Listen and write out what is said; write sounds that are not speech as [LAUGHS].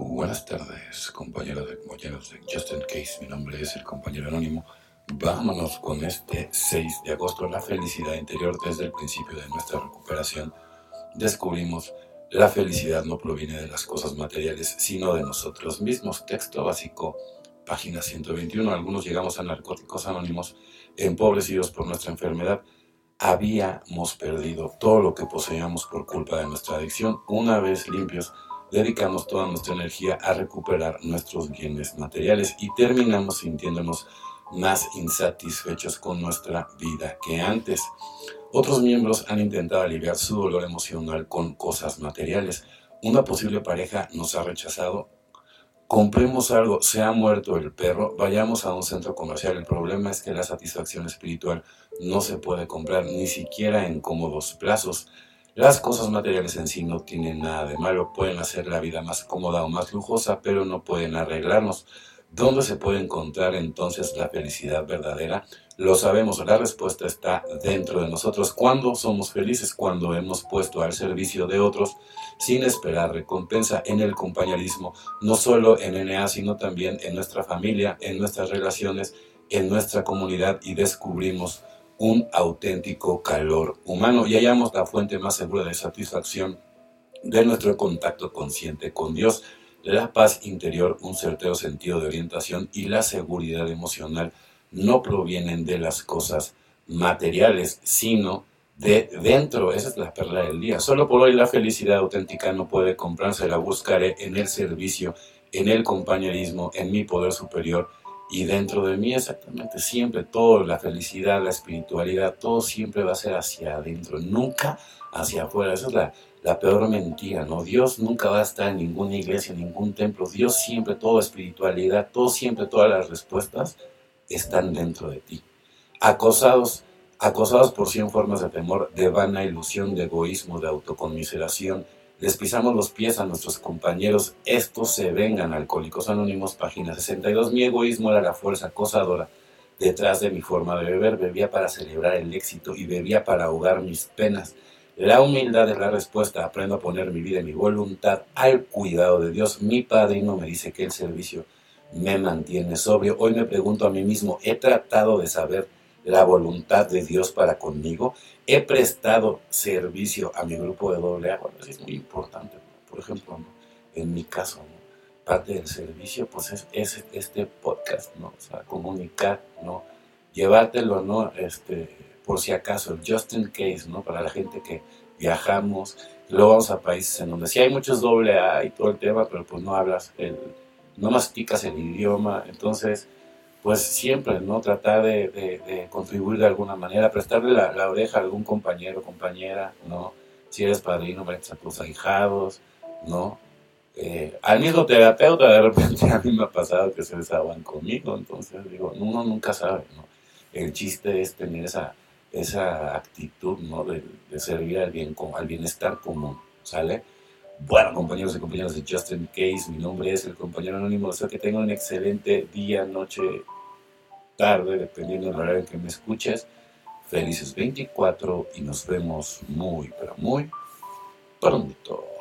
Buenas tardes, compañeros de compañeros de Justin Case. Mi nombre es el compañero anónimo. Vámonos con este 6 de agosto. La felicidad interior desde el principio de nuestra recuperación. Descubrimos la felicidad no proviene de las cosas materiales, sino de nosotros mismos. Texto básico, página 121. Algunos llegamos a narcóticos anónimos empobrecidos por nuestra enfermedad. Habíamos perdido todo lo que poseíamos por culpa de nuestra adicción. Una vez limpios, dedicamos toda nuestra energía a recuperar nuestros bienes materiales y terminamos sintiéndonos más insatisfechos con nuestra vida que antes. Otros miembros han intentado aliviar su dolor emocional con cosas materiales. Una posible pareja nos ha rechazado. Compremos algo, se ha muerto el perro, vayamos a un centro comercial. El problema es que la satisfacción espiritual no se puede comprar ni siquiera en cómodos plazos. Las cosas materiales en sí no tienen nada de malo, pueden hacer la vida más cómoda o más lujosa, pero no pueden arreglarnos. ¿Dónde se puede encontrar entonces la felicidad verdadera? Lo sabemos, la respuesta está dentro de nosotros. ¿Cuándo somos felices? Cuando hemos puesto al servicio de otros sin esperar recompensa en el compañerismo, no solo en NA, sino también en nuestra familia, en nuestras relaciones, en nuestra comunidad y descubrimos un auténtico calor humano y hallamos la fuente más segura de satisfacción de nuestro contacto consciente con Dios, la paz interior, un certero sentido de orientación y la seguridad emocional no provienen de las cosas materiales, sino de dentro. Esa es la perla del día. Solo por hoy la felicidad auténtica no puede comprarse, la buscaré en el servicio, en el compañerismo, en mi poder superior y dentro de mí exactamente siempre todo, la felicidad, la espiritualidad, todo siempre va a ser hacia adentro, nunca hacia afuera. Esa es la, la peor mentira, ¿no? Dios nunca va a estar en ninguna iglesia, en ningún templo. Dios siempre, toda espiritualidad, todo siempre, todas las respuestas están dentro de ti. Acosados, acosados por cien formas de temor, de vana ilusión, de egoísmo, de autoconmiseración, les pisamos los pies a nuestros compañeros, estos se vengan, Alcohólicos Anónimos, página 62. Mi egoísmo era la fuerza acosadora detrás de mi forma de beber, bebía para celebrar el éxito y bebía para ahogar mis penas. La humildad es la respuesta, aprendo a poner mi vida y mi voluntad al cuidado de Dios. Mi padrino me dice que el servicio me mantiene sobrio. Hoy me pregunto a mí mismo, ¿he tratado de saber la voluntad de Dios para conmigo. He prestado servicio a mi grupo de doble A. es muy importante. Por ejemplo, en mi caso, parte del servicio pues es, este podcast, ¿no? O sea, comunicar, ¿no? Llevártelo, ¿no? Este, por si acaso, just in case, ¿no? Para la gente que viajamos, luego vamos a países en donde sí hay muchos doble A y todo el tema, pero pues no hablas, el, no masticas el idioma, entonces pues siempre, ¿no? Tratar de, contribuir de alguna manera, prestarle la, oreja a algún compañero, compañera, ¿no? Si eres padrino, a tus ahijados, ¿no? Eh, al mismo terapeuta de repente [LAUGHS] a mí me ha pasado que se desahogan conmigo, entonces digo, uno nunca sabe, ¿no? El chiste es tener esa, esa actitud, ¿no? De, servir al, bien, al bienestar común, ¿sale? Bueno, compañeros y compañeras de Justin Case, mi nombre es el compañero anónimo. Deseo que tengan un excelente día, noche, tarde, dependiendo del horario en que me escuches. Felices 24 y nos vemos muy, pero muy pronto.